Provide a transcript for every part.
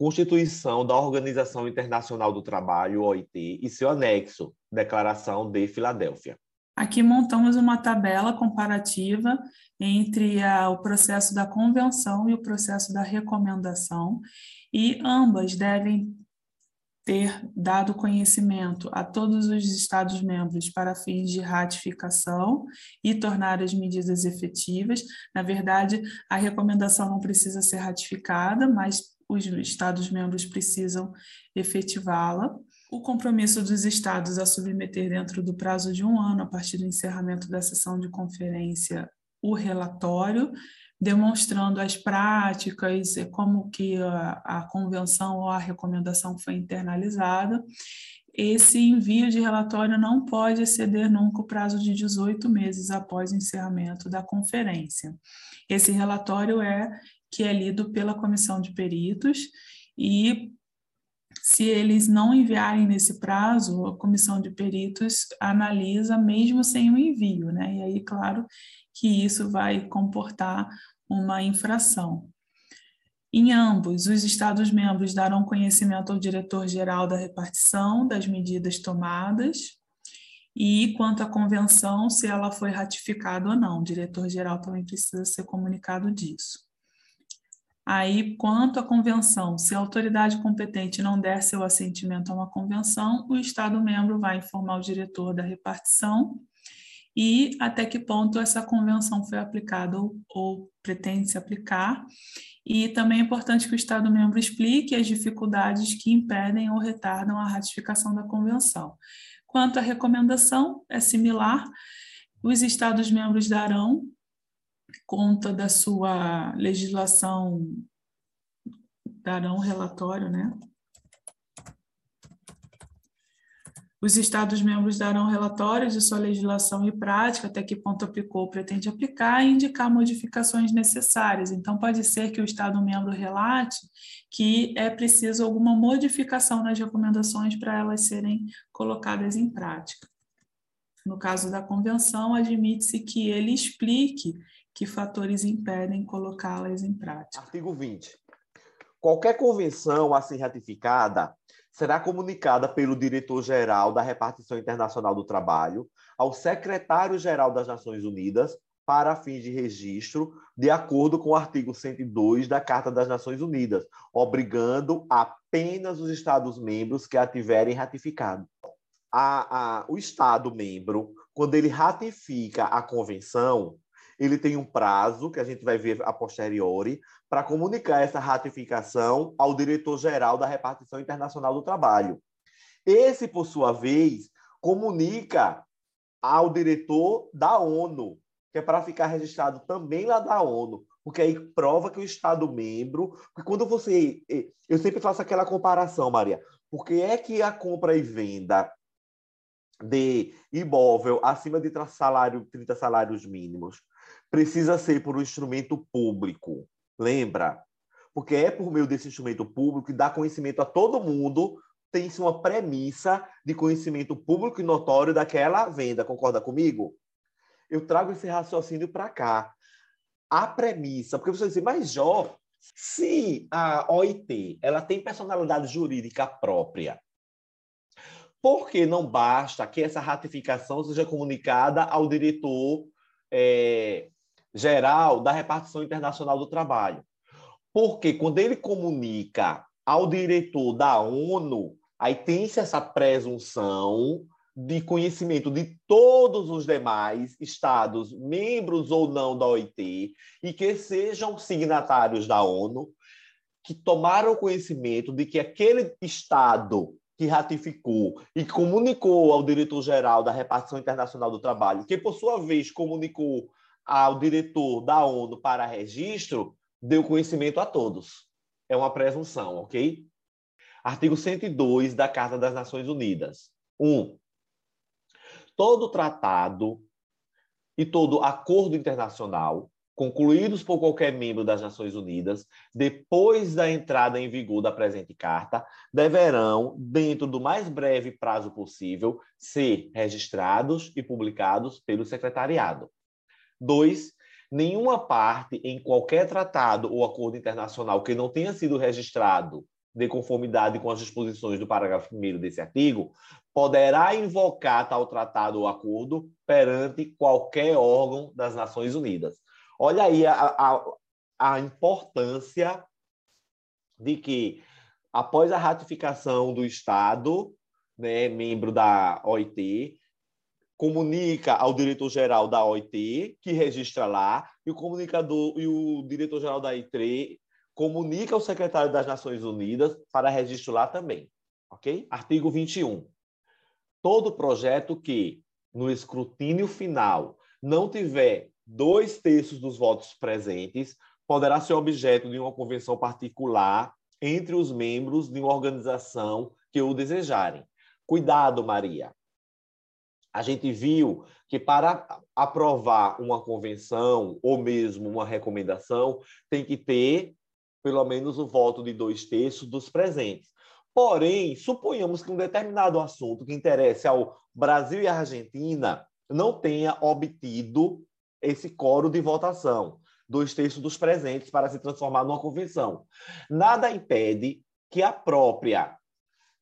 Constituição da Organização Internacional do Trabalho, OIT, e seu anexo, Declaração de Filadélfia. Aqui montamos uma tabela comparativa entre a, o processo da convenção e o processo da recomendação, e ambas devem ter dado conhecimento a todos os Estados-membros para fins de ratificação e tornar as medidas efetivas. Na verdade, a recomendação não precisa ser ratificada, mas os Estados-membros precisam efetivá-la. O compromisso dos Estados a submeter dentro do prazo de um ano, a partir do encerramento da sessão de conferência, o relatório, demonstrando as práticas, como que a, a convenção ou a recomendação foi internalizada. Esse envio de relatório não pode exceder nunca o prazo de 18 meses após o encerramento da conferência. Esse relatório é que é lido pela comissão de peritos e se eles não enviarem nesse prazo, a comissão de peritos analisa mesmo sem o envio, né? E aí, claro que isso vai comportar uma infração. Em ambos, os Estados-membros darão conhecimento ao diretor-geral da repartição das medidas tomadas e quanto à convenção, se ela foi ratificada ou não. O diretor-geral também precisa ser comunicado disso. Aí, quanto à convenção, se a autoridade competente não der seu assentimento a uma convenção, o Estado-membro vai informar o diretor da repartição e até que ponto essa convenção foi aplicada ou, ou pretende se aplicar. E também é importante que o Estado-membro explique as dificuldades que impedem ou retardam a ratificação da convenção. Quanto à recomendação, é similar. Os Estados-membros darão conta da sua legislação, darão relatório, né? Os Estados-membros darão relatórios de sua legislação e prática, até que ponto aplicou ou pretende aplicar, e indicar modificações necessárias. Então, pode ser que o Estado-membro relate que é preciso alguma modificação nas recomendações para elas serem colocadas em prática. No caso da convenção, admite-se que ele explique que fatores impedem colocá-las em prática. Artigo 20. Qualquer convenção a ser ratificada será comunicada pelo diretor-geral da Repartição Internacional do Trabalho ao secretário-geral das Nações Unidas para fins de registro, de acordo com o artigo 102 da Carta das Nações Unidas, obrigando apenas os Estados-membros que a tiverem ratificado. A, a, o Estado-membro, quando ele ratifica a convenção, ele tem um prazo, que a gente vai ver a posteriori, para comunicar essa ratificação ao diretor-geral da Repartição Internacional do Trabalho. Esse, por sua vez, comunica ao diretor da ONU, que é para ficar registrado também lá da ONU, porque aí prova que o Estado membro, porque quando você, eu sempre faço aquela comparação, Maria, porque é que a compra e venda de imóvel acima de salário, 30 salários mínimos precisa ser por um instrumento público. Lembra? Porque é por meio desse instrumento público que dá conhecimento a todo mundo, tem-se uma premissa de conhecimento público e notório daquela venda. Concorda comigo? Eu trago esse raciocínio para cá. A premissa, porque você diz, mas Jó, se a OIT ela tem personalidade jurídica própria, por que não basta que essa ratificação seja comunicada ao diretor é, geral da repartição internacional do trabalho. Porque quando ele comunica ao diretor da ONU, aí tem-se essa presunção de conhecimento de todos os demais estados, membros ou não da OIT, e que sejam signatários da ONU, que tomaram conhecimento de que aquele estado que ratificou e comunicou ao diretor-geral da repartição internacional do trabalho, que por sua vez comunicou ao diretor da ONU para registro, deu conhecimento a todos. É uma presunção, ok? Artigo 102 da Carta das Nações Unidas. 1. Um, todo tratado e todo acordo internacional concluídos por qualquer membro das Nações Unidas, depois da entrada em vigor da presente carta, deverão, dentro do mais breve prazo possível, ser registrados e publicados pelo secretariado. 2. Nenhuma parte em qualquer tratado ou acordo internacional que não tenha sido registrado de conformidade com as disposições do parágrafo 1 desse artigo, poderá invocar tal tratado ou acordo perante qualquer órgão das Nações Unidas. Olha aí a, a, a importância de que, após a ratificação do Estado, né, membro da OIT, comunica ao diretor-geral da OIT, que registra lá, e o comunicador e o diretor-geral da ITRE comunica ao secretário das Nações Unidas para registro lá também. Ok? Artigo 21. Todo projeto que, no escrutínio final, não tiver dois terços dos votos presentes, poderá ser objeto de uma convenção particular entre os membros de uma organização que o desejarem. Cuidado, Maria. A gente viu que para aprovar uma convenção ou mesmo uma recomendação, tem que ter pelo menos o voto de dois terços dos presentes. Porém, suponhamos que um determinado assunto que interesse ao Brasil e à Argentina não tenha obtido esse coro de votação, dois terços dos presentes, para se transformar numa convenção. Nada impede que a própria,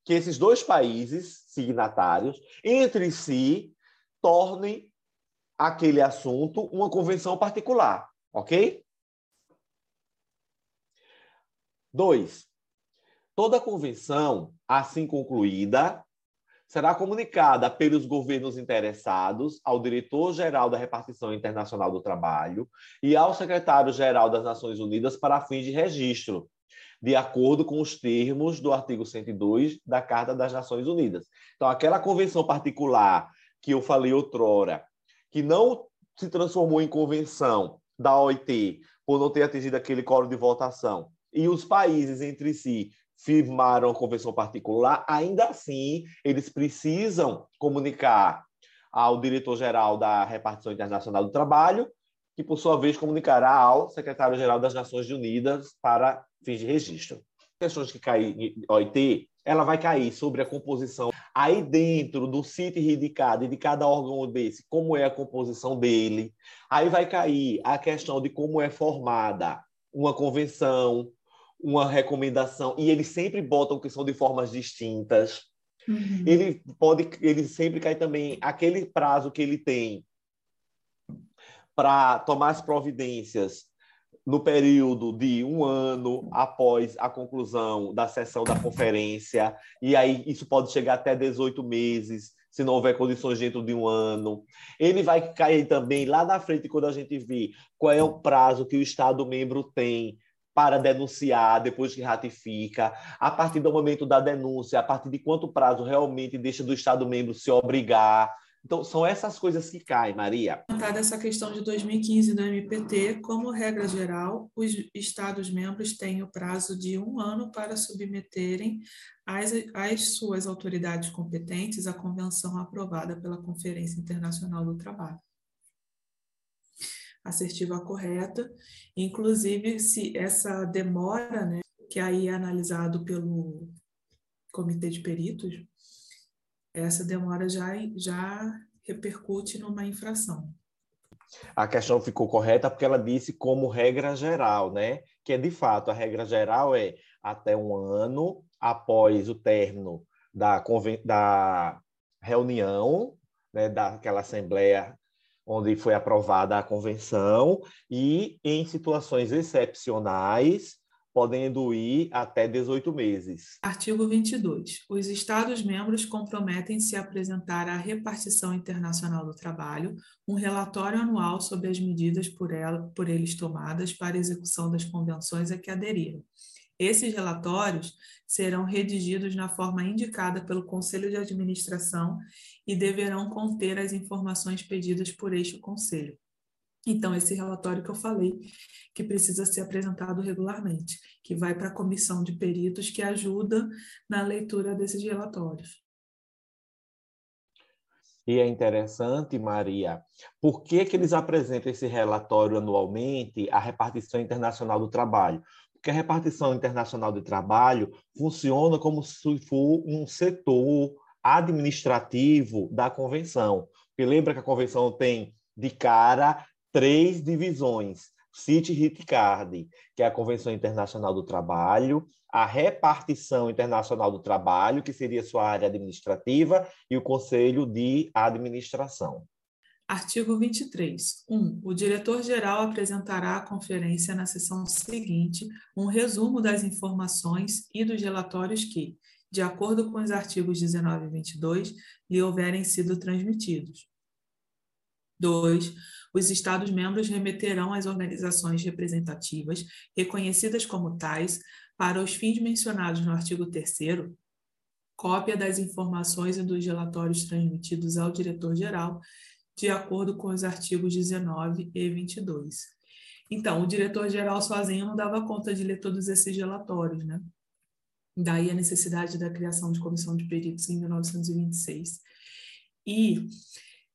que esses dois países signatários, entre si, tornem aquele assunto uma convenção particular, ok? Dois, toda convenção, assim concluída, será comunicada pelos governos interessados ao diretor-geral da repartição internacional do trabalho e ao secretário-geral das Nações Unidas para fins de registro, de acordo com os termos do artigo 102 da Carta das Nações Unidas. Então, aquela convenção particular que eu falei outrora, que não se transformou em convenção da OIT por não ter atingido aquele coro de votação, e os países entre si firmaram a convenção particular, ainda assim, eles precisam comunicar ao diretor-geral da Repartição Internacional do Trabalho, que, por sua vez, comunicará ao secretário-geral das Nações Unidas para fins de registro. Questões que caem em OIT, ela vai cair sobre a composição. Aí dentro do CIT RIDICAD e de cada órgão desse, como é a composição dele. Aí vai cair a questão de como é formada uma convenção, uma recomendação e eles sempre botam que são de formas distintas. Uhum. Ele pode, ele sempre cai também aquele prazo que ele tem para tomar as providências no período de um ano após a conclusão da sessão da conferência, e aí isso pode chegar até 18 meses, se não houver condições dentro de um ano. Ele vai cair também lá na frente, quando a gente vê qual é o prazo que o Estado membro tem para denunciar depois que ratifica, a partir do momento da denúncia, a partir de quanto prazo realmente deixa do Estado membro se obrigar. Então, são essas coisas que caem, Maria. Essa questão de 2015 do MPT, como regra geral, os Estados-membros têm o prazo de um ano para submeterem às, às suas autoridades competentes a convenção aprovada pela Conferência Internacional do Trabalho assertiva correta. Inclusive, se essa demora, né, que aí é analisado pelo comitê de peritos, essa demora já, já repercute numa infração. A questão ficou correta porque ela disse como regra geral, né? Que é de fato a regra geral é até um ano após o término da, da reunião, né, daquela assembleia onde foi aprovada a convenção, e em situações excepcionais, podendo ir até 18 meses. Artigo 22. Os Estados-membros comprometem-se a apresentar à repartição internacional do trabalho um relatório anual sobre as medidas por, ela, por eles tomadas para execução das convenções a que aderiram. Esses relatórios serão redigidos na forma indicada pelo Conselho de Administração e deverão conter as informações pedidas por este Conselho. Então, esse relatório que eu falei, que precisa ser apresentado regularmente, que vai para a comissão de peritos que ajuda na leitura desses relatórios. E é interessante, Maria, por que, que eles apresentam esse relatório anualmente à repartição internacional do trabalho? Porque a repartição internacional de trabalho funciona como se for um setor administrativo da convenção. Porque lembra que a convenção tem de cara três divisões: Cite Ritcard, que é a Convenção Internacional do Trabalho, a repartição internacional do trabalho, que seria sua área administrativa, e o Conselho de Administração. Artigo 23. 1. Um, o diretor-geral apresentará à conferência na sessão seguinte um resumo das informações e dos relatórios que, de acordo com os artigos 19 e 22, lhe houverem sido transmitidos. 2. Os Estados-membros remeterão às organizações representativas, reconhecidas como tais, para os fins mencionados no artigo 3 cópia das informações e dos relatórios transmitidos ao diretor-geral, de acordo com os artigos 19 e 22. Então, o diretor-geral sozinho não dava conta de ler todos esses relatórios, né? Daí a necessidade da criação de comissão de peritos em 1926. E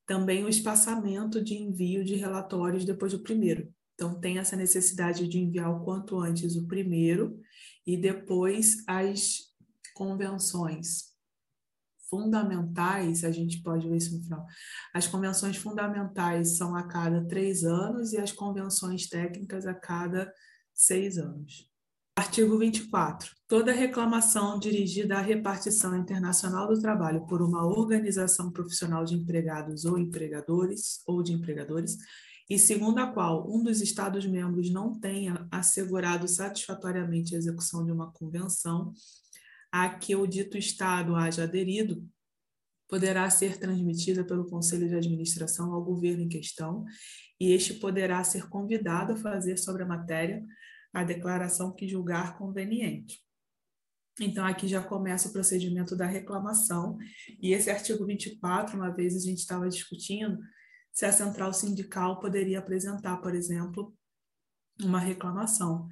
também o espaçamento de envio de relatórios depois do primeiro. Então, tem essa necessidade de enviar o quanto antes o primeiro e depois as convenções fundamentais, a gente pode ver isso no final. As convenções fundamentais são a cada três anos e as convenções técnicas a cada seis anos. Artigo 24. Toda reclamação dirigida à repartição internacional do trabalho por uma organização profissional de empregados ou empregadores ou de empregadores e segundo a qual um dos Estados-membros não tenha assegurado satisfatoriamente a execução de uma convenção a que o dito Estado haja aderido, poderá ser transmitida pelo Conselho de Administração ao governo em questão, e este poderá ser convidado a fazer sobre a matéria a declaração que julgar conveniente. Então, aqui já começa o procedimento da reclamação, e esse artigo 24, uma vez a gente estava discutindo se a central sindical poderia apresentar, por exemplo, uma reclamação.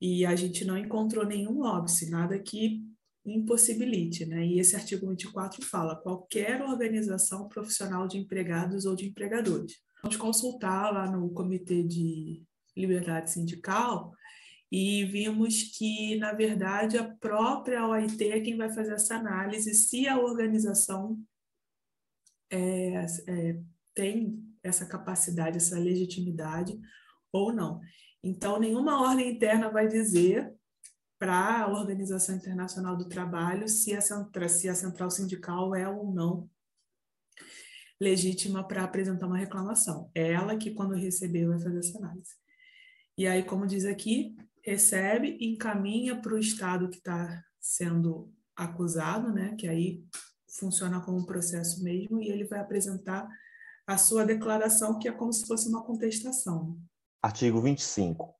E a gente não encontrou nenhum óbice, nada que impossibilite, né? E esse artigo 24 fala qualquer organização profissional de empregados ou de empregadores. Vamos consultar lá no Comitê de Liberdade Sindical e vimos que, na verdade, a própria OIT é quem vai fazer essa análise se a organização é, é, tem essa capacidade, essa legitimidade ou não. Então, nenhuma ordem interna vai dizer para a Organização Internacional do Trabalho se a, central, se a central sindical é ou não legítima para apresentar uma reclamação. É ela que, quando receber, vai fazer essa análise. E aí, como diz aqui, recebe, encaminha para o Estado que está sendo acusado, né? que aí funciona como processo mesmo, e ele vai apresentar a sua declaração, que é como se fosse uma contestação. Artigo 25.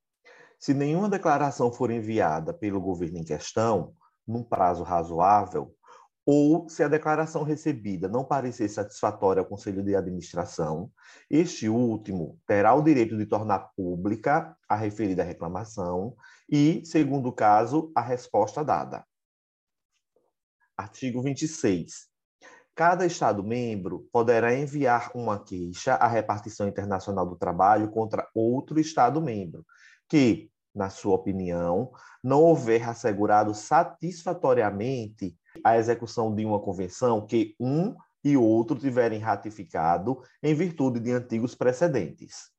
Se nenhuma declaração for enviada pelo governo em questão, num prazo razoável, ou se a declaração recebida não parecer satisfatória ao Conselho de Administração, este último terá o direito de tornar pública a referida reclamação e, segundo o caso, a resposta dada. Artigo 26. Cada Estado-membro poderá enviar uma queixa à repartição internacional do trabalho contra outro Estado-membro, que, na sua opinião, não houver assegurado satisfatoriamente a execução de uma convenção que um e outro tiverem ratificado em virtude de antigos precedentes.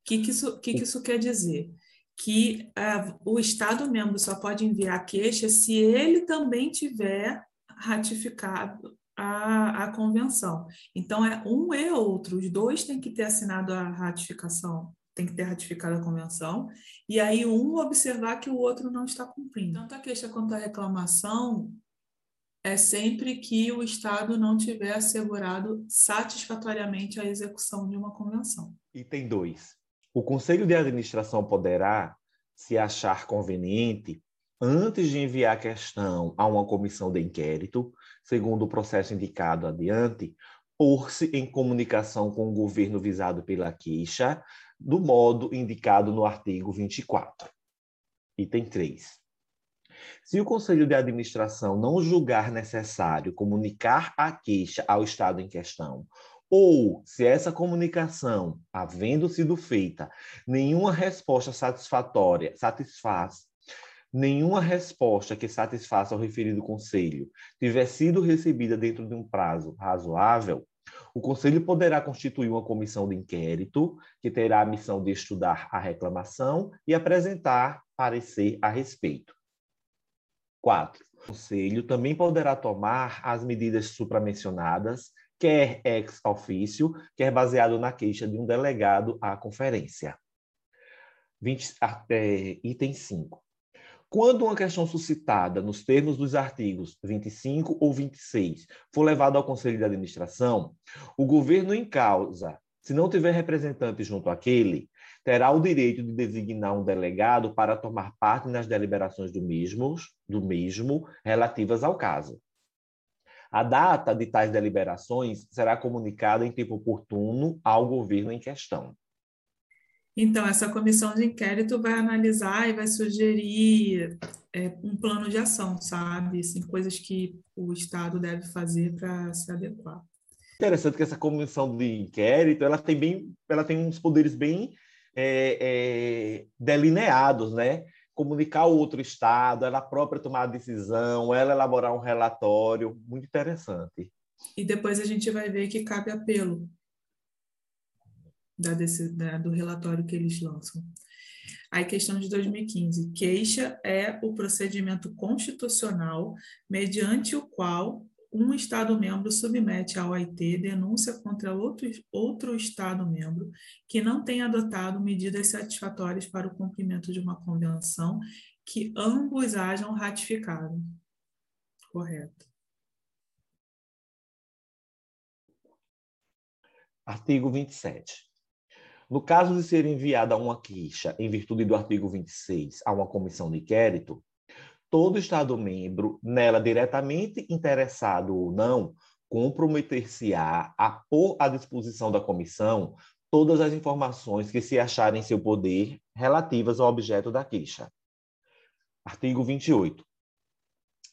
O que, que, isso, que, que isso quer dizer? Que uh, o Estado-membro só pode enviar queixa se ele também tiver ratificado a, a convenção. Então, é um e outro, os dois têm que ter assinado a ratificação, tem que ter ratificado a convenção, e aí um observar que o outro não está cumprindo. Tanto a queixa quanto a reclamação é sempre que o Estado não tiver assegurado satisfatoriamente a execução de uma convenção. Item 2. O Conselho de Administração poderá, se achar conveniente, antes de enviar a questão a uma comissão de inquérito, segundo o processo indicado adiante, pôr-se em comunicação com o governo visado pela queixa, do modo indicado no artigo 24. Item 3. Se o Conselho de Administração não julgar necessário comunicar a queixa ao Estado em questão, ou se essa comunicação, havendo sido feita, nenhuma resposta satisfatória satisfaz nenhuma resposta que satisfaça o referido conselho tiver sido recebida dentro de um prazo razoável, O Conselho poderá constituir uma comissão de inquérito, que terá a missão de estudar a reclamação e apresentar parecer a respeito. 4. O Conselho também poderá tomar as medidas supramencionadas, quer ex officio, quer baseado na queixa de um delegado à conferência. 20, é, item 5. Quando uma questão suscitada nos termos dos artigos 25 ou 26 for levada ao Conselho de Administração, o governo em causa, se não tiver representante junto àquele, terá o direito de designar um delegado para tomar parte nas deliberações do mesmo, do mesmo relativas ao caso. A data de tais deliberações será comunicada em tempo oportuno ao governo em questão. Então, essa comissão de inquérito vai analisar e vai sugerir é, um plano de ação, sabe? Assim, coisas que o Estado deve fazer para se adequar. Interessante que essa comissão de inquérito ela tem, bem, ela tem uns poderes bem é, é, delineados, né? Comunicar outro Estado, ela própria tomar a decisão, ela elaborar um relatório, muito interessante. E depois a gente vai ver que cabe apelo da, desse, da, do relatório que eles lançam. Aí, questão de 2015. Queixa é o procedimento constitucional mediante o qual um Estado-membro submete ao OIT denúncia contra outro, outro Estado-membro que não tenha adotado medidas satisfatórias para o cumprimento de uma convenção que ambos hajam ratificado. Correto. Artigo 27. No caso de ser enviada uma queixa em virtude do artigo 26 a uma comissão de inquérito, todo Estado-membro, nela diretamente interessado ou não, comprometer-se-á a pôr à disposição da comissão todas as informações que se acharem em seu poder relativas ao objeto da queixa. Artigo 28.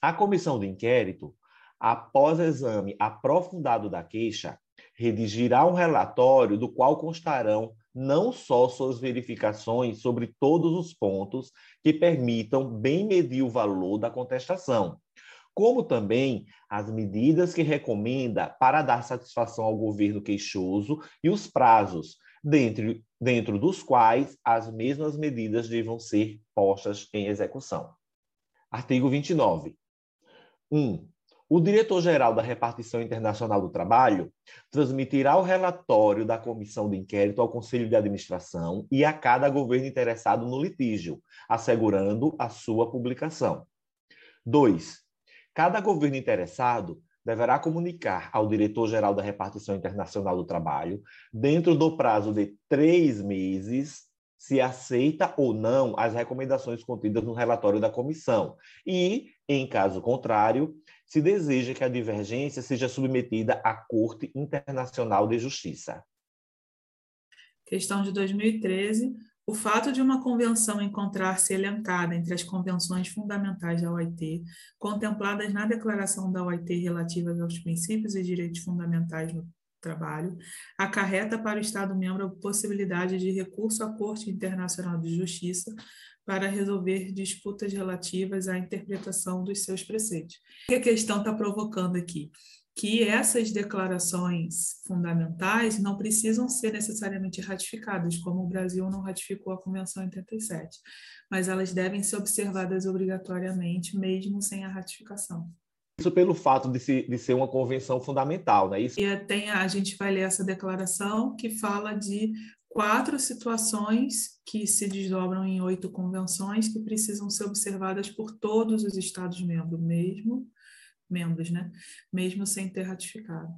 A comissão de inquérito, após exame aprofundado da queixa, redigirá um relatório do qual constarão não só suas verificações sobre todos os pontos que permitam bem medir o valor da contestação, como também as medidas que recomenda para dar satisfação ao governo queixoso e os prazos, dentro, dentro dos quais as mesmas medidas devam ser postas em execução. Artigo 29. 1. Um, o diretor-geral da Repartição Internacional do Trabalho transmitirá o relatório da comissão de inquérito ao Conselho de Administração e a cada governo interessado no litígio, assegurando a sua publicação. 2. Cada governo interessado deverá comunicar ao diretor-geral da Repartição Internacional do Trabalho, dentro do prazo de três meses, se aceita ou não as recomendações contidas no relatório da comissão e, em caso contrário, se deseja que a divergência seja submetida à Corte Internacional de Justiça. Questão de 2013. O fato de uma convenção encontrar-se elencada entre as convenções fundamentais da OIT, contempladas na declaração da OIT relativas aos princípios e direitos fundamentais no trabalho, acarreta para o Estado-membro a possibilidade de recurso à Corte Internacional de Justiça para resolver disputas relativas à interpretação dos seus preceitos. O que a questão está provocando aqui? Que essas declarações fundamentais não precisam ser necessariamente ratificadas, como o Brasil não ratificou a Convenção 87, mas elas devem ser observadas obrigatoriamente, mesmo sem a ratificação. Isso pelo fato de, se, de ser uma convenção fundamental, né? Isso... E tem, a gente vai ler essa declaração que fala de quatro situações que se desdobram em oito convenções que precisam ser observadas por todos os Estados-membros, mesmo membros, né? Mesmo sem ter ratificado.